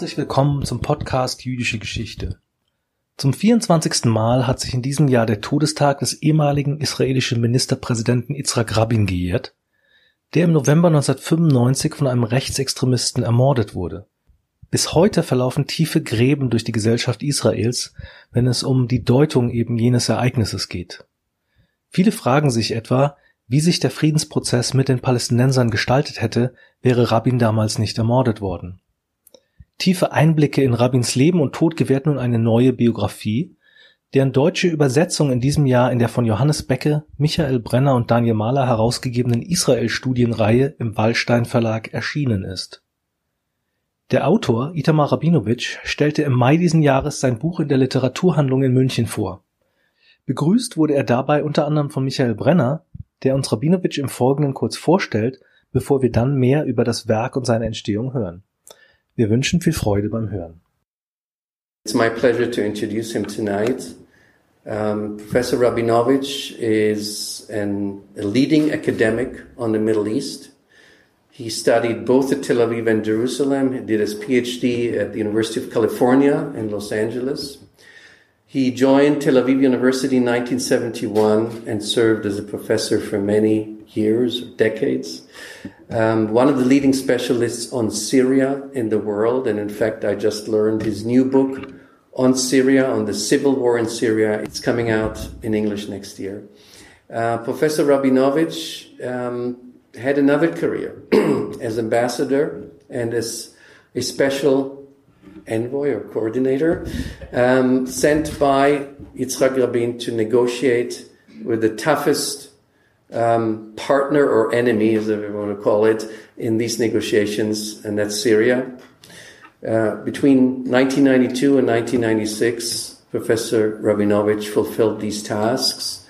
herzlich willkommen zum Podcast Jüdische Geschichte. Zum 24. Mal hat sich in diesem Jahr der Todestag des ehemaligen israelischen Ministerpräsidenten Yitzhak Rabin gejährt, der im November 1995 von einem Rechtsextremisten ermordet wurde. Bis heute verlaufen tiefe Gräben durch die Gesellschaft Israels, wenn es um die Deutung eben jenes Ereignisses geht. Viele fragen sich etwa, wie sich der Friedensprozess mit den Palästinensern gestaltet hätte, wäre Rabin damals nicht ermordet worden. Tiefe Einblicke in Rabins Leben und Tod gewährt nun eine neue Biografie, deren deutsche Übersetzung in diesem Jahr in der von Johannes Becke, Michael Brenner und Daniel Mahler herausgegebenen Israel-Studienreihe im Wallstein Verlag erschienen ist. Der Autor Itamar Rabinowitsch stellte im Mai diesen Jahres sein Buch in der Literaturhandlung in München vor. Begrüßt wurde er dabei unter anderem von Michael Brenner, der uns Rabinowitsch im Folgenden kurz vorstellt, bevor wir dann mehr über das Werk und seine Entstehung hören. Wir wünschen viel Freude beim Hören. It's my pleasure to introduce him tonight. Um, Professor Rabinovich is an, a leading academic on the Middle East. He studied both at Tel Aviv and Jerusalem. He did his PhD at the University of California in Los Angeles. He joined Tel Aviv University in 1971 and served as a professor for many years, or decades. Um, one of the leading specialists on Syria in the world, and in fact, I just learned his new book on Syria, on the civil war in Syria. It's coming out in English next year. Uh, Professor Rabinovich um, had another career as ambassador and as a special envoy or coordinator, um, sent by Yitzhak Rabin to negotiate with the toughest um, partner or enemy, as we want to call it, in these negotiations, and that's Syria. Uh, between 1992 and 1996, Professor Rabinovich fulfilled these tasks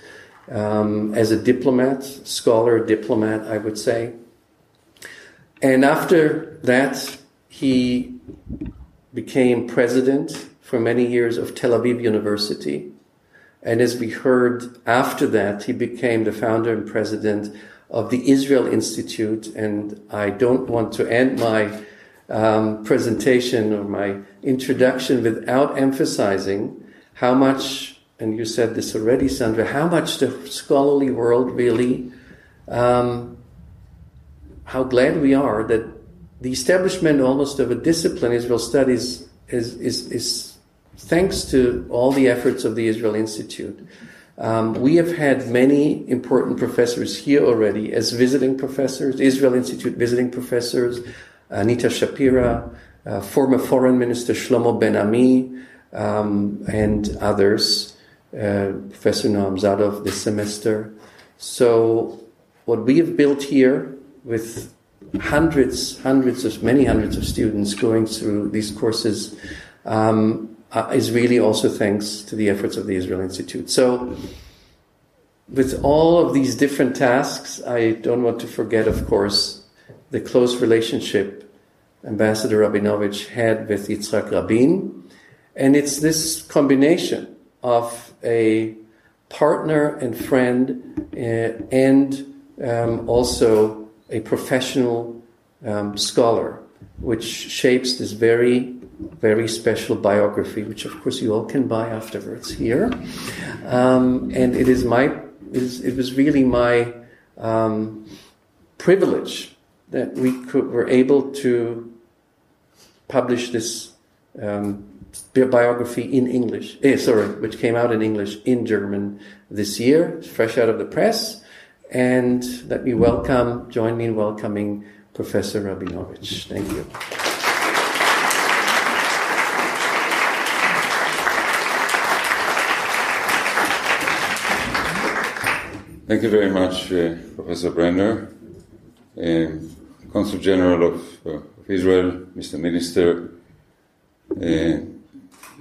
um, as a diplomat, scholar, diplomat, I would say. And after that, he became president for many years of Tel Aviv University. And as we heard after that, he became the founder and president of the Israel Institute. And I don't want to end my um, presentation or my introduction without emphasizing how much, and you said this already, Sandra, how much the scholarly world really, um, how glad we are that the establishment almost of a discipline, Israel studies, is, is, is thanks to all the efforts of the Israel Institute. Um, we have had many important professors here already as visiting professors, Israel Institute visiting professors, Anita Shapira, uh, former Foreign Minister Shlomo Ben Ami, um, and others, uh, Professor Noam Zadoff this semester. So, what we have built here with hundreds, hundreds of, many hundreds of students going through these courses um, uh, is really also thanks to the efforts of the Israel Institute. So, with all of these different tasks, I don't want to forget, of course, the close relationship Ambassador Rabinovich had with Yitzhak Rabin. And it's this combination of a partner and friend uh, and um, also a professional um, scholar, which shapes this very, very special biography, which of course you all can buy afterwards here. Um, and it is my, it, was really my um, privilege that we could, were able to publish this um, biography in English, eh, sorry, which came out in English in German this year, fresh out of the press. And let me welcome, join me in welcoming Professor Rabinovich. Thank you. Thank you very much, uh, Professor Brenner, um, Consul General of, uh, of, Israel, Mr. Minister, uh,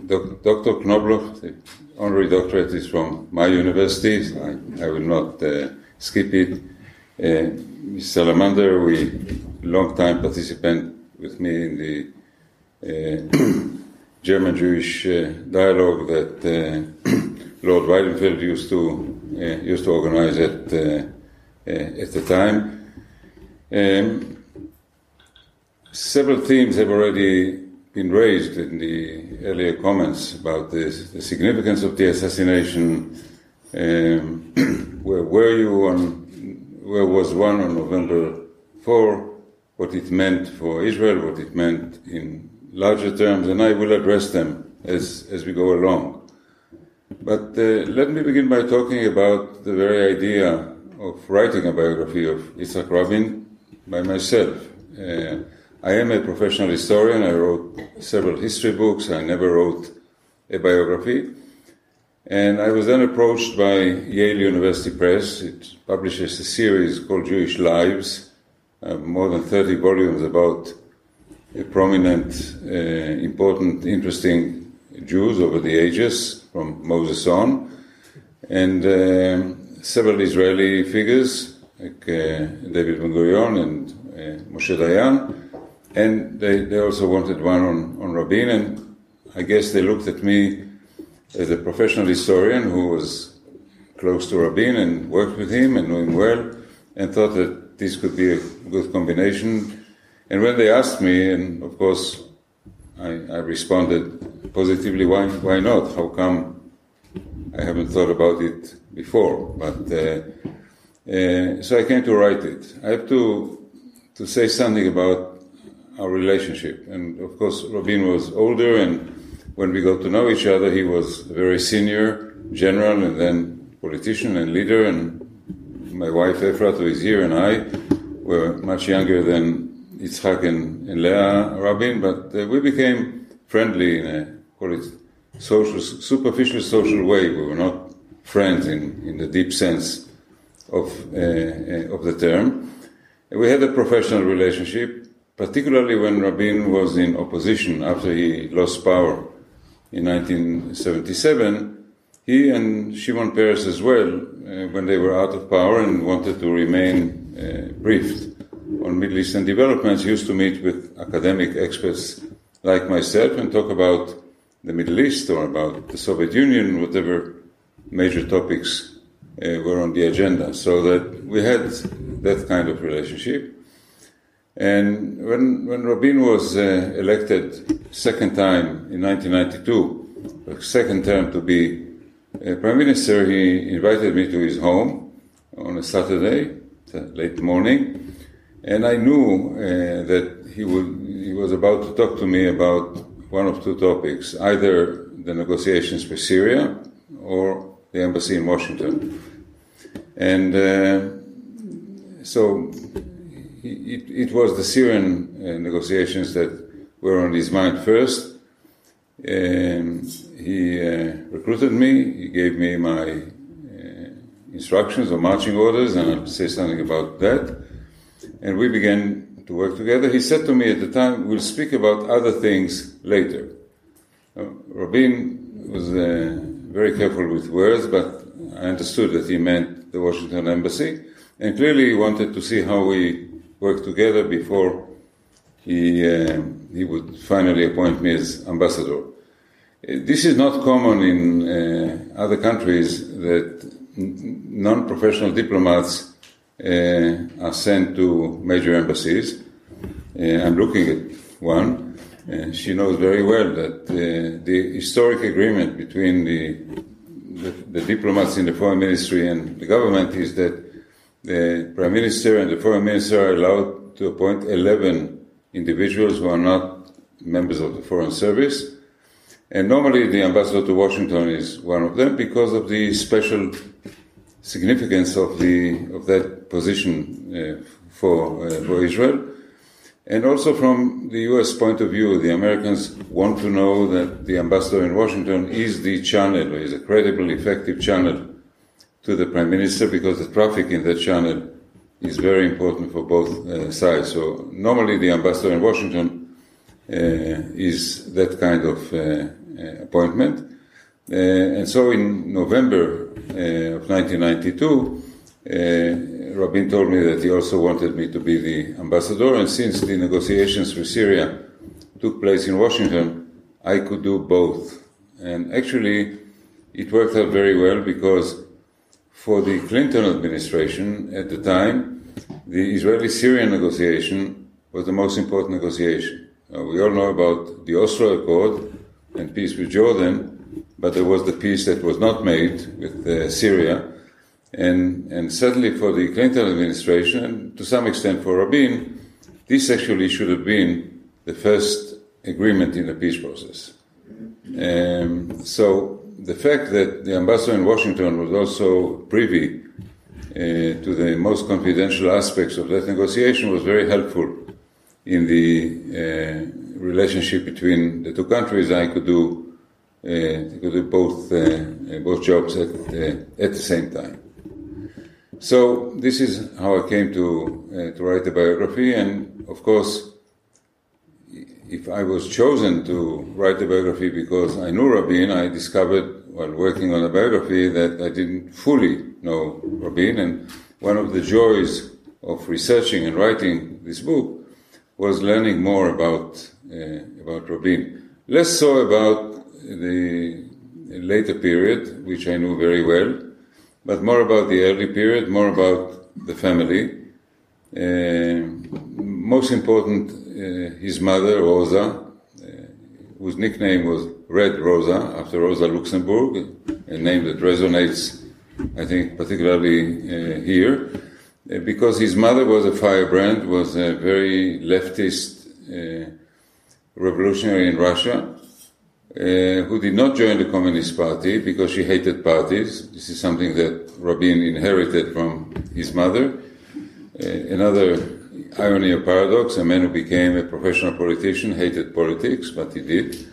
Doc, Dr. Knobloch, the honorary doctorate is from my university. So I, I will not uh, skip it. Uh, Ms. Salamander, we long time participant with me in the uh, German Jewish dialogue that Lord Weidenfeld used to used to organize at uh, at the time. Um, several themes have already been raised in the earlier comments about this, the significance of the assassination. Um, where were you on? Where was one on November 4? What it meant for Israel, what it meant in larger terms, and I will address them as, as we go along. But uh, let me begin by talking about the very idea of writing a biography of Yitzhak Rabin by myself. Uh, I am a professional historian. I wrote several history books. I never wrote a biography. And I was then approached by Yale University Press. It publishes a series called Jewish Lives, uh, more than 30 volumes about a prominent, uh, important, interesting Jews over the ages, from Moses on, and um, several Israeli figures like uh, David Ben Gurion and uh, Moshe Dayan. And they, they also wanted one on, on Rabin, and I guess they looked at me as a professional historian who was close to Rabin and worked with him and knew him well, and thought that this could be a good combination. And when they asked me, and of course I, I responded positively, why, why not? How come I haven't thought about it before? But uh, uh, so I came to write it. I have to to say something about our relationship. And of course, Rabin was older, and when we got to know each other, he was a very senior general and then politician and leader. And my wife Efrat, who is here, and I were much younger than Yitzhak and, and Leah Rabin, but uh, we became friendly in a call it social, superficial social way. We were not friends in, in the deep sense of uh, uh of the term. We had a professional relationship, particularly when Rabin was in opposition after he lost power in 1977. He and Shimon Peres as well, uh, when they were out of power and wanted to remain uh, briefed on Middle Eastern developments, used to meet with academic experts like myself and talk about the Middle East or about the Soviet Union, whatever major topics uh, were on the agenda. So that we had that kind of relationship. And when, when Rabin was uh, elected second time in 1992, second term to be uh, prime minister, he invited me to his home on a Saturday, late morning, and I knew uh, that he would he was about to talk to me about one of two topics: either the negotiations with Syria or the embassy in Washington. And uh, so it, it, was the Syrian uh, negotiations that were on his mind first. Um, he uh, recruited me, he gave me my uh, instructions or marching orders, and I'll say something about that. And we began to work together. He said to me at the time, We'll speak about other things later. Uh, Rabin was uh, very careful with words, but I understood that he meant the Washington embassy, and clearly he wanted to see how we work together before he, uh, he would finally appoint me as ambassador. Uh, this is not common in uh, other countries that non professional diplomats are sent to major embassies. Uh, I'm looking at one. Uh, she knows very well that the historic agreement between the, the, the diplomats in the foreign ministry and the government is that the prime minister and the foreign minister are allowed to appoint 11 individuals who are not members of the foreign service. And normally the ambassador to Washington is one of them because of the special significance of the of that position uh, for uh, for Israel. And also from the US point of view, the Americans want to know that the ambassador in Washington is the channel, is a credible, effective channel to the Prime Minister because the traffic in that channel is very important for both uh, sides. So normally the ambassador in Washington uh, is that kind of uh, uh appointment. Uh, and so in November uh, of 1992, Rabin told me that he also wanted me to be the ambassador. And since the negotiations with Syria took place in Washington, I could do both. And actually, it worked out very well because for the Clinton administration at the time, the Israeli Syrian negotiation was the most important negotiation. Uh, we all know about the Oslo Accord and peace with Jordan, but there was the peace that was not made with uh, Syria. And, and certainly for the Clinton administration, and to some extent for Rabin, this actually should have been the first agreement in the peace process. Um, so the fact that the ambassador in Washington was also privy uh, to the most confidential aspects of that negotiation was very helpful in the uh, relationship between the two countries. I could do, uh, could do both, uh, both jobs at, uh, at the same time. So this is how I came to, uh, to write the biography, and of course, if I was chosen to write the biography because I knew Rabin, I discovered while working on the biography that I didn't fully know Rabin, and one of the joys of researching and writing this book was learning more about uh, about Rabin. Less so about the later period, which I knew very well, but more about the early period, more about the family. Uh, most important uh, his mother, Rosa, uh, whose nickname was Red Rosa, after Rosa Luxemburg, a name that resonates, I think, particularly uh, here, because his mother was a firebrand, was a very leftist revolutionary in Russia, uh, who did not join the Communist Party because she hated parties. This is something that Rabin inherited from his mother. Uh, another irony or paradox, a man who became a professional politician hated politics, but he did.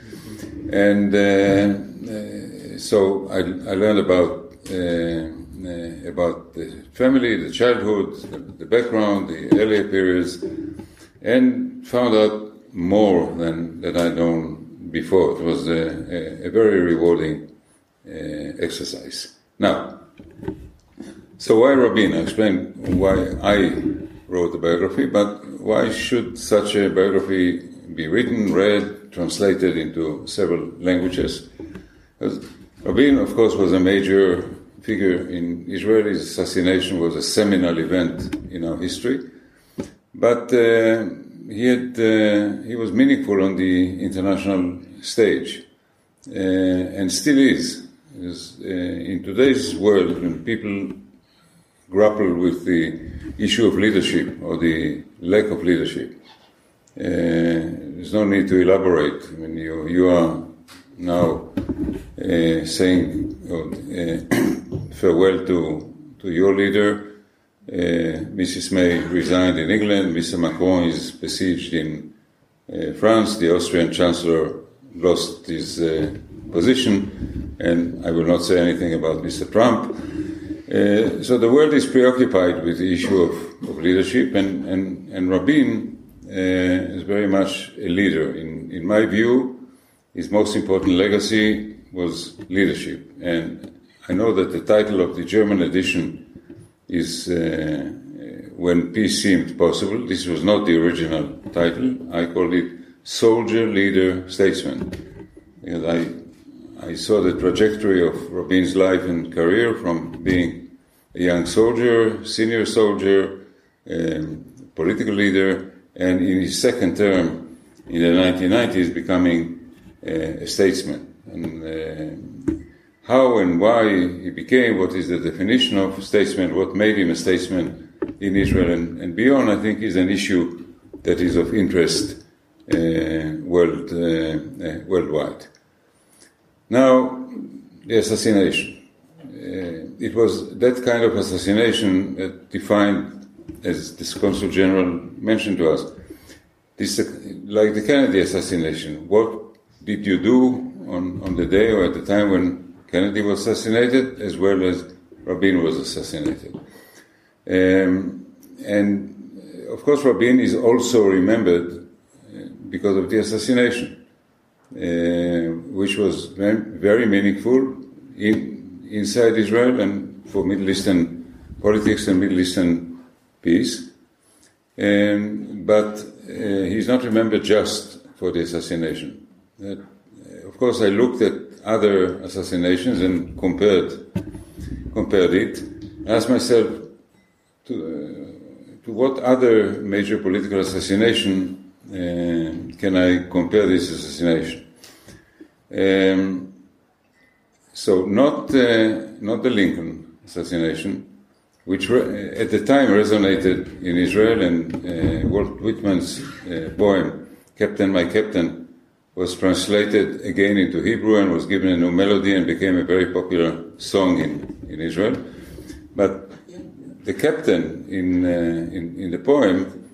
And uh, uh, so I, I, learned about uh, about the family, the childhood, the, the, background, the earlier periods, and found out more than that I'd known before. It was a, a, a very rewarding uh, exercise. Now, so why Rabin? I explained why I wrote the biography, but why should such a biography be written, read, translated into several languages? Because Rabin, of course, was a major figure in Israel. His assassination was a seminal event in our history. But uh, he, had, uh, he was meaningful on the international stage uh, and still is. Because, uh, in today's world, when people grapple with the issue of leadership or the lack of leadership. Uh, there's no need to elaborate. I mean, you, you are now uh, saying uh, farewell to, to your leader. Uh, Mrs. May resigned in England. Mr. Macron is besieged in uh, France. The Austrian Chancellor lost his uh, position. And I will not say anything about Mr. Trump. Uh, so the world is preoccupied with the issue of, of leadership, and, and, and Rabin uh, is very much a leader. In, in my view, his most important legacy was leadership. And I know that the title of the German edition is uh, When Peace Seemed Possible. This was not the original title. I called it Soldier, Leader, Statesman. Because I I saw the trajectory of Rabin's life and career from being a young soldier, senior soldier, um, political leader, and in his second term in the 1990s becoming uh, a statesman. And uh, how and why he became, what is the definition of statesman, what made him a statesman in Israel and, and beyond, I think is an issue that is of interest uh, world, uh, uh, worldwide. Now, the assassination. Uh, it was that kind of assassination that defined, as this consul general mentioned to us, this, like the Kennedy assassination. What did you do on, on the day or at the time when Kennedy was assassinated, as well as Rabin was assassinated? Um, and of course, Rabin is also remembered uh, because of the assassination. Uh, which was very, very meaningful in, inside Israel and for Middle Eastern politics and Middle Eastern peace. Um, but uh, he's not remembered just for the assassination. Uh, of course, I looked at other assassinations and compared compared it. I asked myself to, uh, to what other major political assassination uh, can I compare this assassination? Um, so not uh, not the Lincoln assassination, which re- at the time resonated in Israel, and uh, Walt Whitman's uh, poem "Captain, My Captain" was translated again into Hebrew and was given a new melody and became a very popular song in, in Israel. But the captain in, uh, in, in, the poem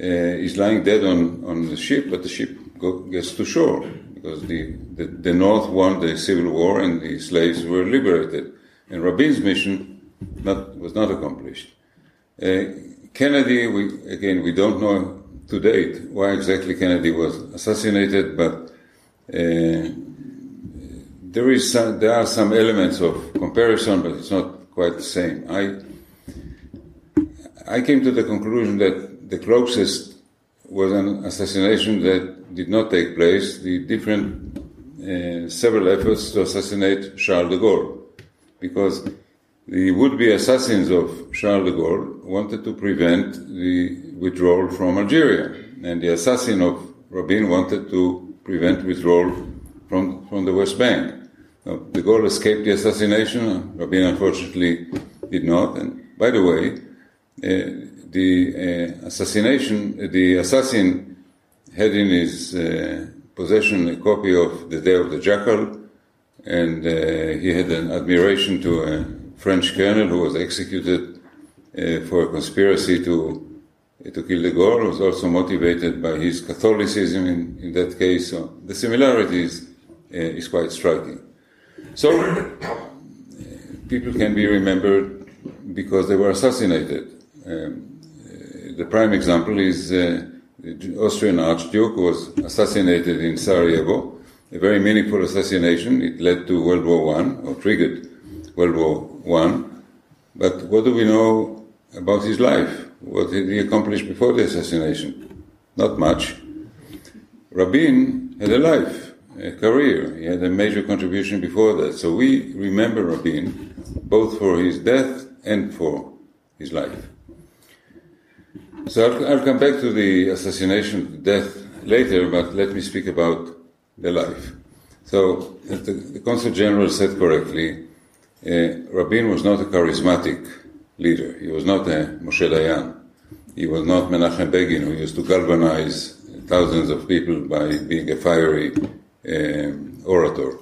uh, is lying dead on, on the ship, but the ship go, gets to shore because the, the, the, North won the Civil War and the slaves were liberated. And Rabin's mission not, was not accomplished. Uh, Kennedy, we, again, we don't know to date why exactly Kennedy was assassinated, but there is some, there are some elements of comparison, but it's not quite the same. I I came to the conclusion that the closest was an assassination that did not take place. The different uh, several efforts to assassinate Charles de Gaulle, because the would-be assassins of Charles de Gaulle wanted to prevent the withdrawal from Algeria, and the assassin of Rabin wanted to prevent withdrawal from, from the West Bank. Now, de Gaulle escaped the assassination. Rabin unfortunately did not. And by the way, uh, the uh, assassination, the assassin had in his uh, possession a copy of The Day of the Jackal, and uh, he had an admiration to a French colonel who was executed uh, for a conspiracy to to kill de Gaulle. Was also motivated by his Catholicism in, in that case. So the similarities uh, is quite striking. So people can be remembered because they were assassinated. Um, the prime example is uh, the Austrian Archduke was assassinated in Sarajevo. A very meaningful assassination. It led to World War One or triggered World War One. But what do we know about his life? What did he accomplish before the assassination? Not much. Rabin had a life, a career. He had a major contribution before that. So we remember Rabin both for his death and for his life. So I'll, I'll, come back to the assassination, death later, but let me speak about the life. So the, the Consul General said correctly, uh, Rabin was not a charismatic leader. He was not a Moshe Dayan. He was not Menachem Begin, who used to galvanize thousands of people by being a fiery um, orator.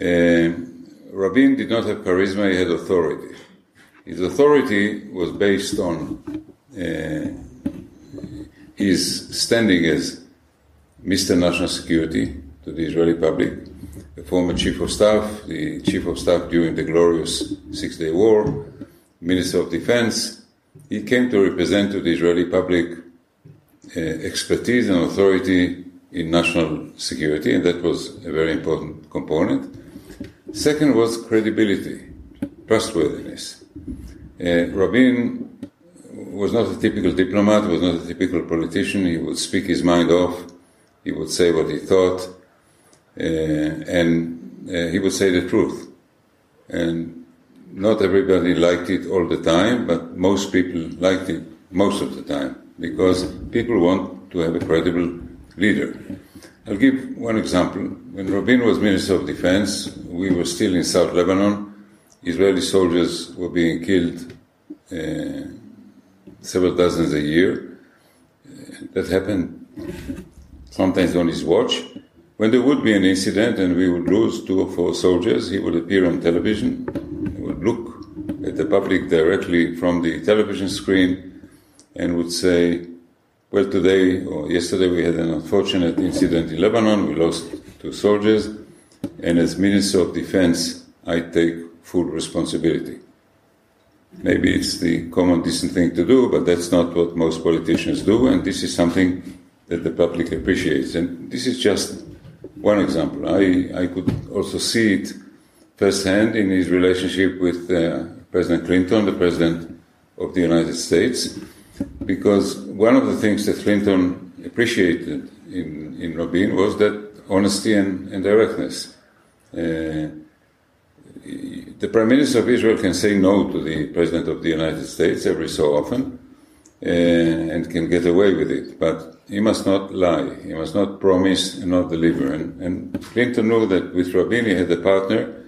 Um, Rabin did not have charisma, he had authority. His authority was based on uh, his standing as Mr. National Security to the Israeli public, the former Chief of Staff, the Chief of Staff during the glorious Six Day War, Minister of Defense. He came to represent to the Israeli public uh, expertise and authority in national security, and that was a very important component. Second was credibility, trustworthiness. Uh, Rabin was not a typical diplomat, was not a typical politician. He would speak his mind off. He would say what he thought, uh, and uh, he would say the truth. And not everybody liked it all the time, but most people liked it most of the time because people want to have a credible leader. I'll give one example. When Rabin was Minister of Defense, we were still in South Lebanon. Israeli soldiers were being killed uh, several dozens a year. That happened sometimes on his watch. When there would be an incident and we would lose two or four soldiers, he would appear on television, the public directly from the television screen and would say, Well, today or yesterday we had an unfortunate incident in Lebanon, we lost two soldiers, and as Minister of Defense, I take full responsibility. Maybe it's the common decent thing to do, but that's not what most politicians do, and this is something that the public appreciates. And this is just one example. I, I could also see it firsthand in his relationship with uh, President Clinton, the President of the United States, because one of the things that Clinton appreciated in, in Rabin was that honesty and, and directness. Uh, the Prime Minister of Israel can say no to the President of the United States every so often, uh, and can get away with it. But he must not lie. He must not promise and not deliver. And, and Clinton knew that with Rabin he had a partner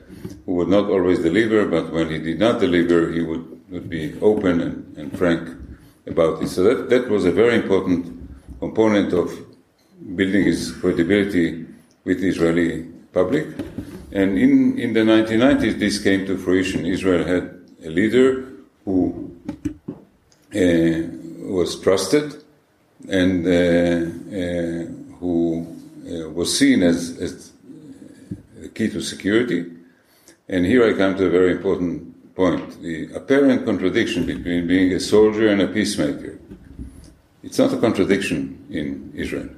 who would not always deliver, but when he did not deliver, he would, would be open and, and frank about it. So that, that was a very important component of building his credibility with the Israeli public. And in, in the 1990s, this came to fruition. Israel had a leader who uh, was trusted and uh, uh, who uh, was seen as, as the key to security. And here I come to a very important point the apparent contradiction between being a soldier and a peacemaker. It's not a contradiction in Israel.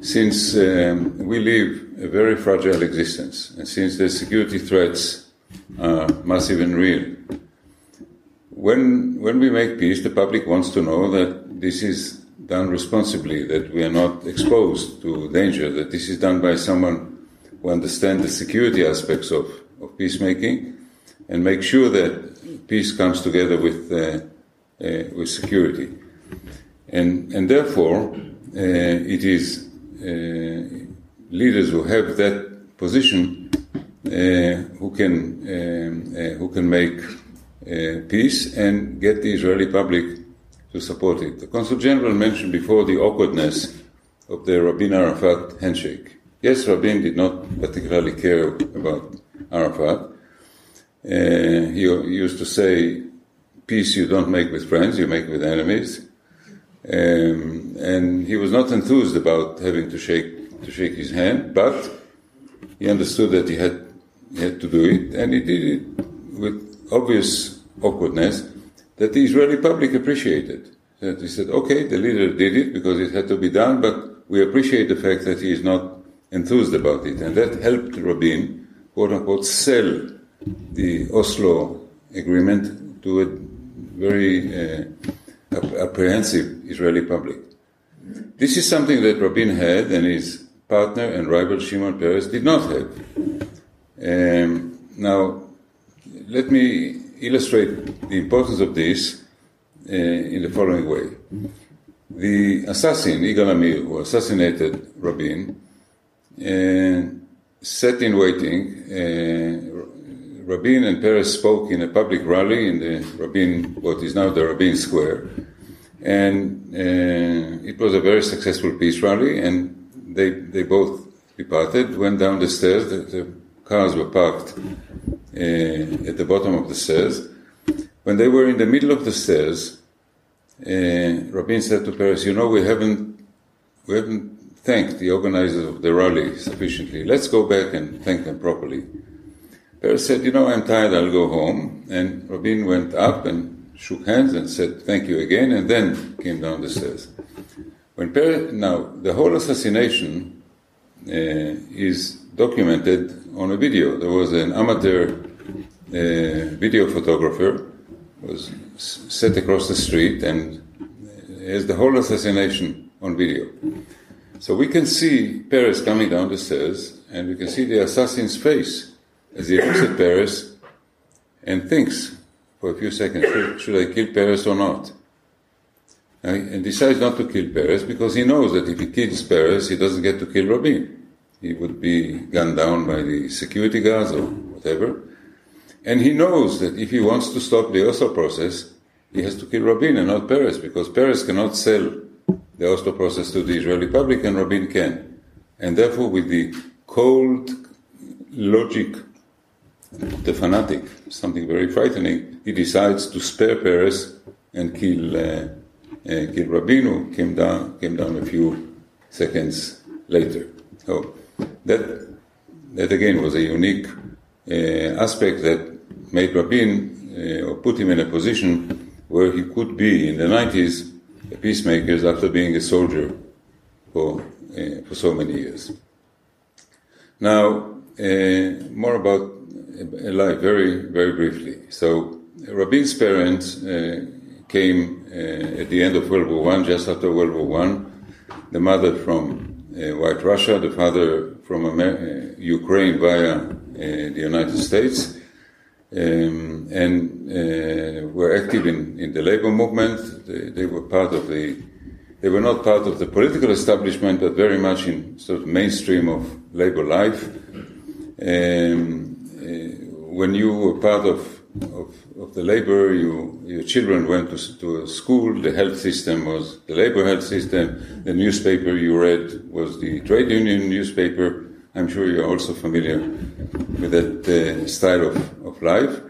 Since um, we live a very fragile existence, and since the security threats are massive and real, when, when we make peace, the public wants to know that this is done responsibly, that we are not exposed to danger, that this is done by someone who understands the security aspects of, of peacemaking and make sure that peace comes together with, uh, uh, with security. And, and therefore, uh, it is uh, leaders who have that position uh, who can, um, who can make peace and get the Israeli public to support it. The Consul General mentioned before the awkwardness of the Rabin Arafat handshake. Yes, Rabin did not particularly care about Arafat. Uh, he used to say, Peace you don't make with friends, you make with enemies. Um, and he was not enthused about having to shake, to shake his hand, but he understood that he had, he had to do it, and he did it with obvious awkwardness that the Israeli public appreciated. That he said, okay, the leader did it because it had to be done, but we appreciate the fact that he is not enthused about it. And that helped Rabin, quote unquote, sell the Oslo agreement to a very uh, apprehensive Israeli public. This is something that Rabin had and his partner and rival Shimon Peres did not have. Um, now, let me illustrate the importance of this uh, in the following way. The assassin, Yigal Amir, who assassinated Rabin, uh, sat in waiting. Uh, Rabin and Peres spoke in a public rally in the Rabin, what is now the Rabin Square. And uh, it was a very successful peace rally, and they, they both departed, went down the stairs. The, the cars were parked uh, at the bottom of the stairs. When they were in the middle of the stairs, uh, Rabin said to Peres, "You know, we haven't we haven't thanked the organizers of the rally sufficiently. Let's go back and thank them properly." Peres said, "You know, I'm tired. I'll go home." And Rabin went up and shook hands and said, "Thank you again," and then came down the stairs. When Peres, now the whole assassination uh, is documented on a video. There was an amateur uh, video photographer was set across the street and has the whole assassination on video. So we can see Peres coming down the stairs, and we can see the assassin's face as he looks at Peres and thinks for a few seconds, should, should I kill Peres or not? And decides not to kill Peres because he knows that if he kills Peres, he doesn't get to kill Rabin he would be gunned down by the security guards or whatever. And he knows that if he wants to stop the Oslo process, he has to kill Rabin and not Peres, because Peres cannot sell the Oslo process to the Israeli public and Rabin can. And therefore, with the cold logic the fanatic, something very frightening, he decides to spare Peres and kill, uh, uh, kill Rabin, who came down, came down a few seconds later. So, that, that again was a unique uh, aspect that made Rabin uh, or put him in a position where he could be in the 90s a peacemaker after being a soldier for, uh, for so many years. Now, uh, more about life, very, very briefly. So, Rabin's parents uh, came at the end of World War I, just after World War I. The mother from White Russia, the father from Amer- Ukraine via the United States. Um, and uh, were active in, in the labor movement. They, they, were part of the, they were not part of the political establishment, but very much in sort of mainstream of labor life. Um, uh, when you were part of, of, of, the labor, you, your children went to, to school, the health system was the labor health system, the newspaper you read was the trade union newspaper. I'm sure you're also familiar with that uh, style of, of life.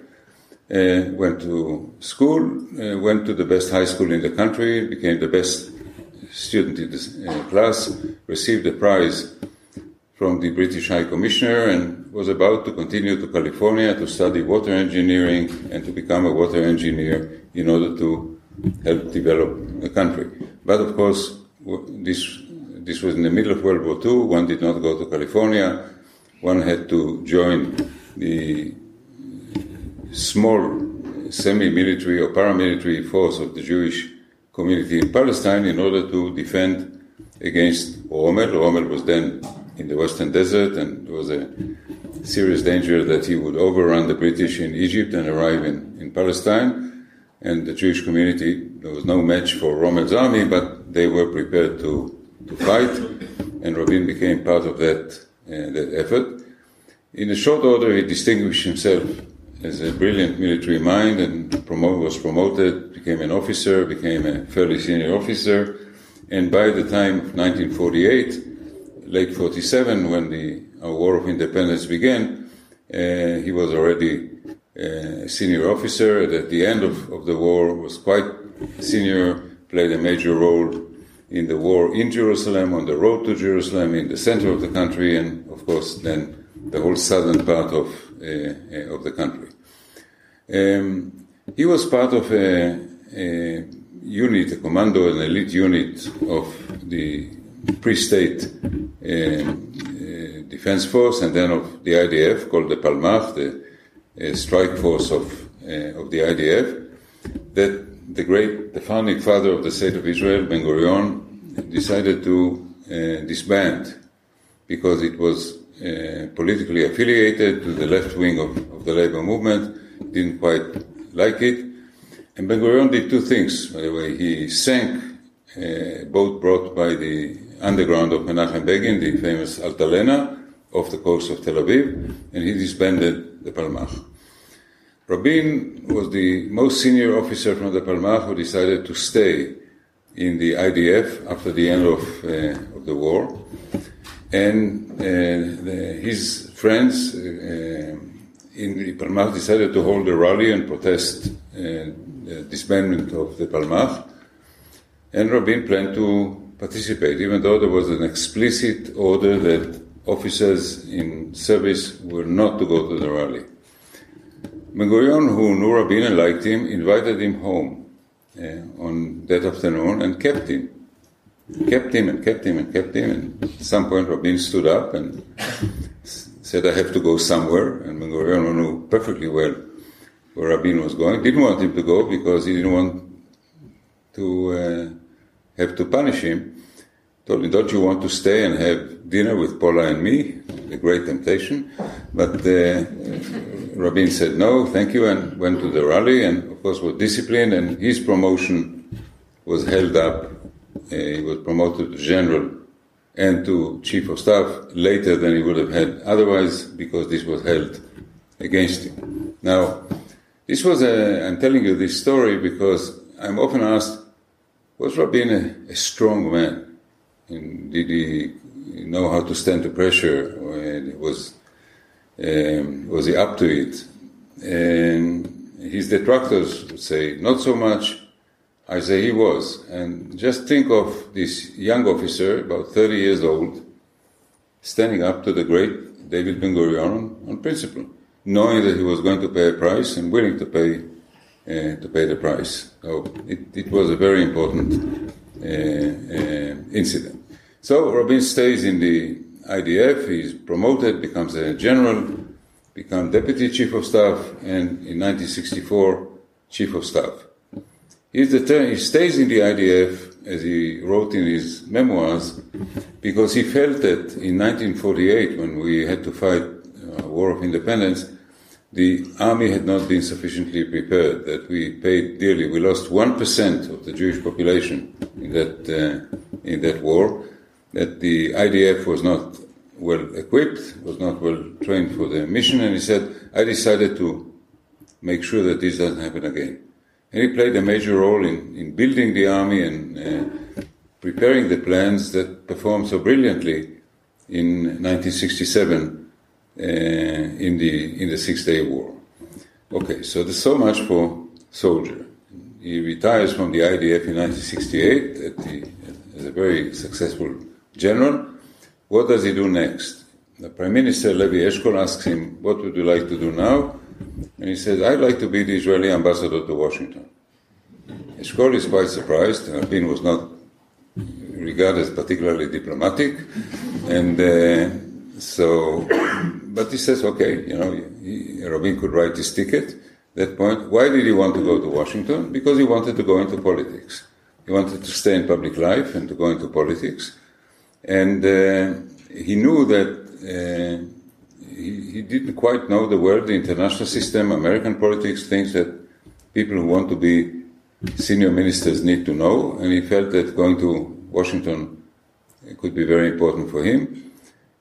Uh, went to school, uh, went to the best high school in the country, became the best student in the uh, class, received a prize from the British High Commissioner, and was about to continue to California to study water engineering and to become a water engineer in order to help develop the country. But of course, this this was in the middle of World War II. One did not go to California. One had to join the small semi-military or paramilitary force of the Jewish community in Palestine in order to defend against Rommel. Rommel was then in the Western Desert and there was a serious danger that he would overrun the British in Egypt and arrive in, in Palestine. And the Jewish community, there was no match for Rommel's army, but they were prepared to, to fight. And Rabin became part of that, uh, that effort. In a short order, he distinguished himself as a brilliant military mind and promote, was promoted, became an officer, became a fairly senior officer. And by the time of 1948, late 47, when the War of Independence began, uh, he was already a senior officer. At the end of, of the war, was quite senior, played a major role in the war in Jerusalem, on the road to Jerusalem, in the center of the country, and of course then the whole southern part of, uh, uh, of the country. Um, he was part of a, a, unit, a commando, an elite unit of the pre-state um, uh, defense force, and then of the IDF, called the Palmach, the uh, strike force of uh, of the IDF. That the great, the founding father of the state of Israel, Ben Gurion, decided to uh, disband because it was uh, politically affiliated to the left wing of, of the labor movement didn't quite like it. And Ben Gurion did two things, by the way. He sank a boat brought by the underground of Menachem Begin, the famous Altalena, off the coast of Tel Aviv, and he disbanded the Palmach. Rabin was the most senior officer from the Palmach who decided to stay in the IDF after the end of, uh, of the war. And uh, the, his friends, uh, in the Palmach decided to hold a rally and protest uh, the disbandment of the Palmach. And Rabin planned to participate, even though there was an explicit order that officers in service were not to go to the rally. Gurion, who knew Rabin and liked him, invited him home uh, on that afternoon and kept him. Kept him and kept him and kept him. And at some point, Rabin stood up and said, I have to go somewhere. And Ben Gurion knew perfectly well where Rabin was going. Didn't want him to go because he didn't want to uh, have to punish him. Told him, don't you want to stay and have dinner with Paula and me? A great temptation. But uh, Rabin said no, thank you, and went to the rally, and of course was disciplined, and his promotion was held up. Uh, he was promoted to general and to chief of staff later than he would have had otherwise because this was held against him. Now, this was a, I'm telling you this story because I'm often asked, was Rabin a, a strong man? And did he know how to stand to pressure? Was, um, was he up to it? And his detractors would say, not so much. I say he was. And just think of this young officer, about 30 years old, standing up to the great David Ben Gurion on principle, knowing that he was going to pay a price and willing to pay uh, to pay the price. So it, it was a very important uh, uh, incident. So Rabin stays in the IDF. He's promoted, becomes a general, becomes deputy chief of staff, and in 1964, chief of staff. Ter- he stays in the IDF, as he wrote in his memoirs, because he felt that in 1948, when we had to fight a war of independence, the army had not been sufficiently prepared, that we paid dearly. We lost 1% of the Jewish population in that, uh, in that war, that the IDF was not well equipped, was not well trained for the mission, and he said, I decided to make sure that this doesn't happen again. And he played a major role in, in building the army and uh, preparing the plans that performed so brilliantly in 1967 uh, in the in the Six Day War. Okay, so there's so much for soldier. He retires from the IDF in 1968 the, as a very successful general. What does he do next? The Prime Minister Levi Eshkol asks him, "What would you like to do now?" And he says, "I'd like to be the Israeli ambassador to Washington." Eshkol is quite surprised. Rabin was not regarded as particularly diplomatic, and uh, so but he says, okay, you know, he, Rabin could write his ticket. That point, why did he want to go to Washington? Because he wanted to go into politics. He wanted to stay in public life and to go into politics. And uh, he knew that uh, he, didn't quite know the world, the international system, American politics, things that people who want to be senior ministers need to know. And he felt that going to Washington could be very important for him.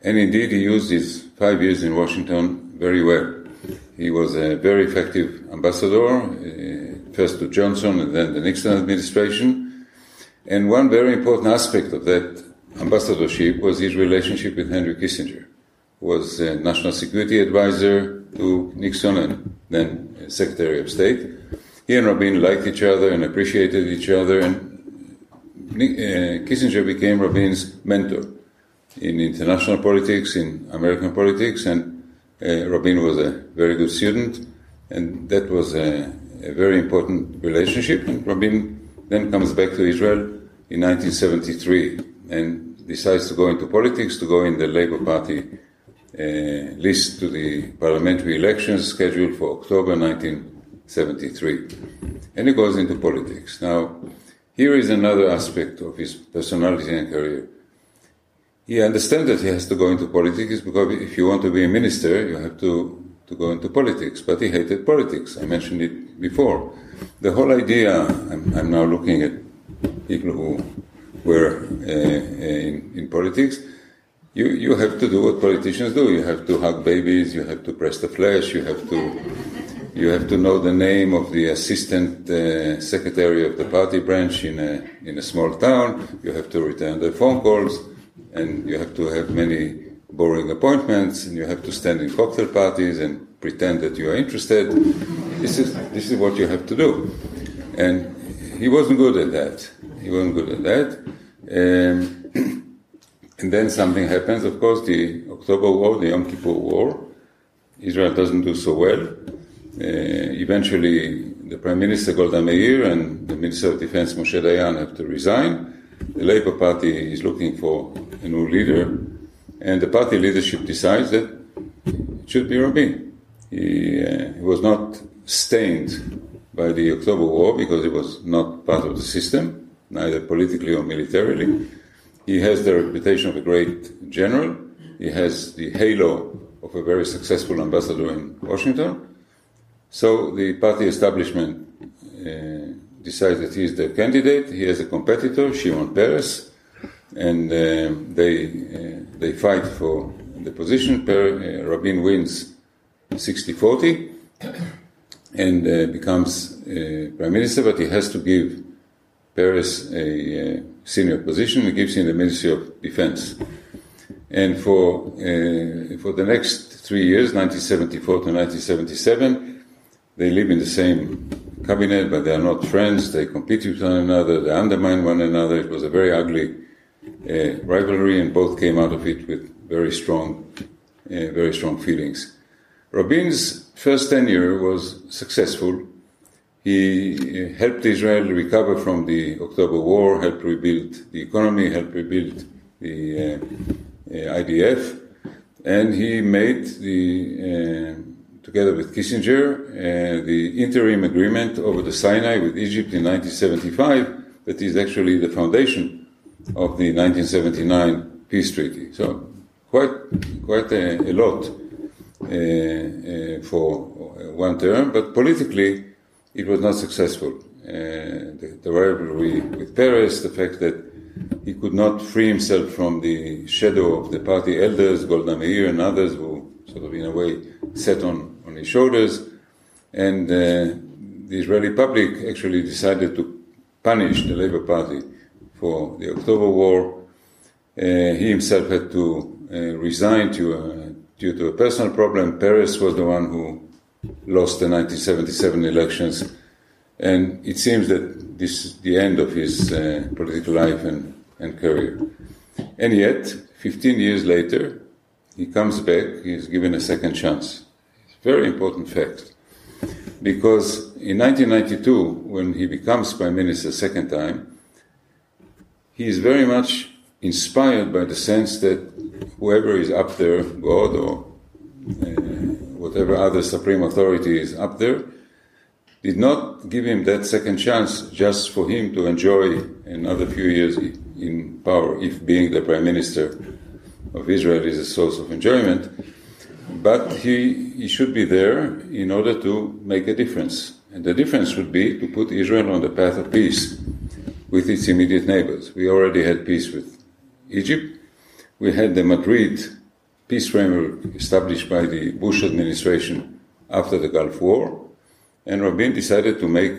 And indeed, he used his five years in Washington very well. He was a very effective ambassador, uh, first to Johnson and then the Nixon administration. And one very important aspect of that ambassadorship was his relationship with Henry Kissinger, was a national security advisor to Nixon and then Secretary of State. He and Rabin liked each other and appreciated each other, and uh, Kissinger became Rabin's mentor in international politics, in American politics, and uh, Rabin was a very good student, and that was a, a, very important relationship. And Rabin then comes back to Israel in 1973 and decides to go into politics, to go in the Labour Party uh, list to the parliamentary elections scheduled for October 1973. And he goes into politics. Now, here is another aspect of his personality and career. He understands that he has to go into politics because if you want to be a minister, you have to, to go into politics. But he hated politics. I mentioned it before. The whole idea, I'm, I'm now looking at people who were uh, in, in politics, you, you have to do what politicians do. You have to hug babies, you have to press the flesh, you have to, you have to know the name of the assistant uh, secretary of the party branch in a, in a small town, you have to return the phone calls and you have to have many boring appointments, and you have to stand in cocktail parties and pretend that you are interested. This is this is what you have to do, and he wasn't good at that. He wasn't good at that. Um, and then something happens. Of course, the October War, the Yom Kippur War. Israel doesn't do so well. Uh, eventually, the Prime Minister Golda Meir and the Minister of Defense Moshe Dayan have to resign the Labour Party is looking for a new leader, and the party leadership decides that it should be Rabin. He, uh, he was not stained by the October War because he was not part of the system, neither politically or militarily. He has the reputation of a great general. He has the halo of a very successful ambassador in Washington. So the party establishment uh, decides that he is the candidate. He has a competitor, Shimon Peres, and uh, they uh, they fight for the position. Per, uh, Rabin wins 60-40 and uh, becomes uh, prime minister, but he has to give Peres a senior position. He gives him the Ministry of Defense. And for for the next three years, 1974 to 1977, they live in the same cabinet, but they are not friends. They compete with one another. They undermine one another. It was a very ugly uh, rivalry, and both came out of it with very strong, uh, very strong feelings. Rabin's first tenure was successful. He uh, helped Israel recover from the October War, helped rebuild the economy, helped rebuild the uh, uh, IDF, and he made the uh, together with Kissinger, uh, the interim agreement over the Sinai with Egypt in 1975, that is actually the foundation of the 1979 peace treaty. So quite, quite a, a lot uh, for one term, but politically it was not successful. the, the rivalry with Peres, the fact that he could not free himself from the shadow of the party elders, Golda Meir and others, who sort of in a way sat on, on his shoulders. And uh, the Israeli public actually decided to punish the Labour Party for the October War. Uh, he himself had to uh, resign to, uh, due to a personal problem. Peres was the one who lost the 1977 elections. And it seems that this is the end of his uh, political life and, and career. And yet, 15 years later, he comes back, he is given a second chance. It's a very important fact. Because in 1992, when he becomes prime minister second time, he is very much inspired by the sense that whoever is up there, God or uh, whatever other supreme authority is up there, did not give him that second chance just for him to enjoy another few years in power, if being the prime minister of Israel is a source of enjoyment. But he, he should be there in order to make a difference. And the difference would be to put Israel on the path of peace with its immediate neighbors. We already had peace with Egypt. We had the Madrid peace framework established by the Bush administration after the Gulf War. And Rabin decided to make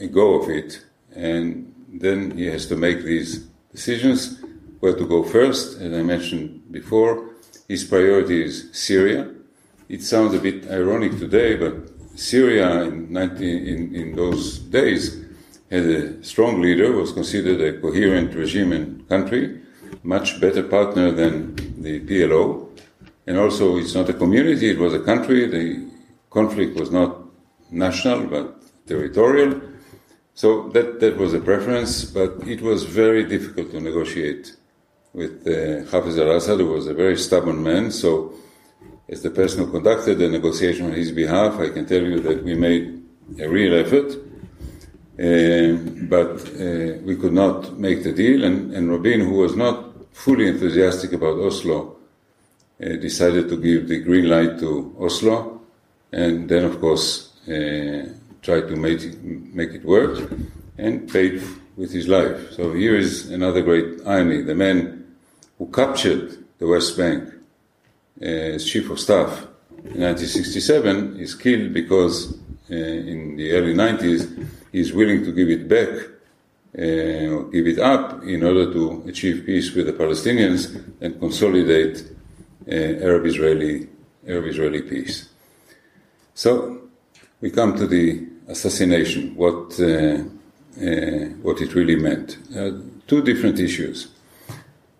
a go of it. And then he has to make these decisions where to go first. As I mentioned before, his priority is Syria. It sounds a bit ironic today, but Syria in, 19, in, in those days had a strong leader, was considered a coherent regime and country, much better partner than the PLO. And also, it's not a community, it was a country. The conflict was not national but territorial. So that, that was a preference, but it was very difficult to negotiate with uh, Hafez al Assad, who was a very stubborn man. So, as the person who conducted the negotiation on his behalf, I can tell you that we made a real effort, uh, but uh, we could not make the deal. And, and Rabin, who was not fully enthusiastic about Oslo, decided to give the green light to Oslo. And then, of course, uh, tried to make it, make it work and paid with his life. So here is another great irony. The man who captured the West Bank uh, as chief of staff in 1967 is killed because uh, in the early 90s he is willing to give it back uh, give it up in order to achieve peace with the Palestinians and consolidate uh, Arab-Israeli Arab-Israeli peace. So we come to the assassination, what, uh, uh, what it really meant. Uh, two different issues.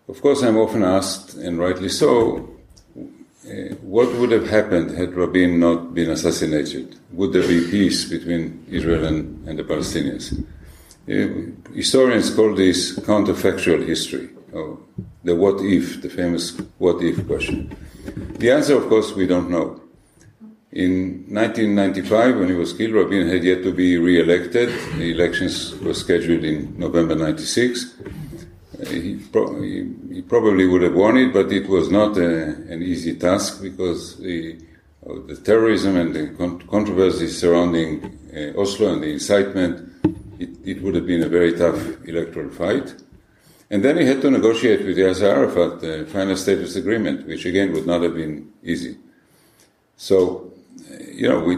Of course, I'm often asked, and rightly so, uh, what would have happened had Rabin not been assassinated? Would there be peace between Israel and, and the Palestinians? Uh, historians call this counterfactual history, or the what if, the famous what if question. The answer, of course, we don't know. In 1995, when he was killed, Rabin had yet to be re-elected. The elections were scheduled in November 96. Uh, he, pro- he, he, probably would have won it, but it was not a, an easy task because the, the terrorism and the con- controversies surrounding uh, Oslo and the incitement, it, it, would have been a very tough electoral fight. And then he had to negotiate with Yasser Arafat the final status agreement, which again would not have been easy. So you know, we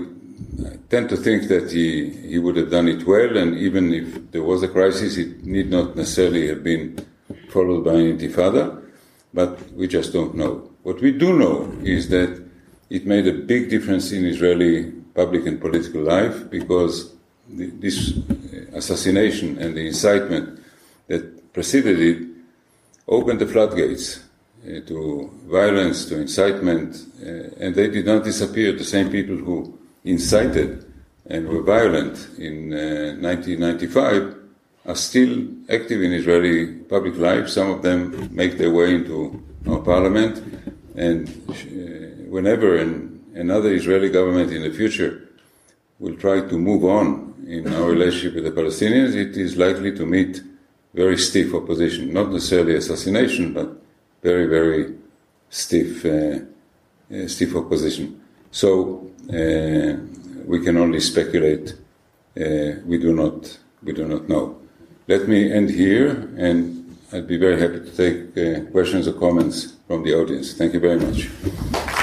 tend to think that he, he would have done it well, and even if there was a crisis, it need not necessarily have been followed by an intifada, but we just don't know. What we do know is that it made a big difference in Israeli public and political life because this assassination and the incitement that preceded it opened the floodgates uh, to violence, to incitement, uh, and they did not disappear. The same people who incited and were violent in 1995 uh, are still active in Israeli public life. Some of them make their way into our parliament, and whenever an, another Israeli government in the future will try to move on in our relationship with the Palestinians, it is likely to meet very stiff opposition, not necessarily assassination, but very, very stiff, uh, uh, stiff opposition. So uh, we can only speculate. Uh, we do not we do not know. Let me end here, and I'd be very happy to take uh, questions or comments from the audience. Thank you very much.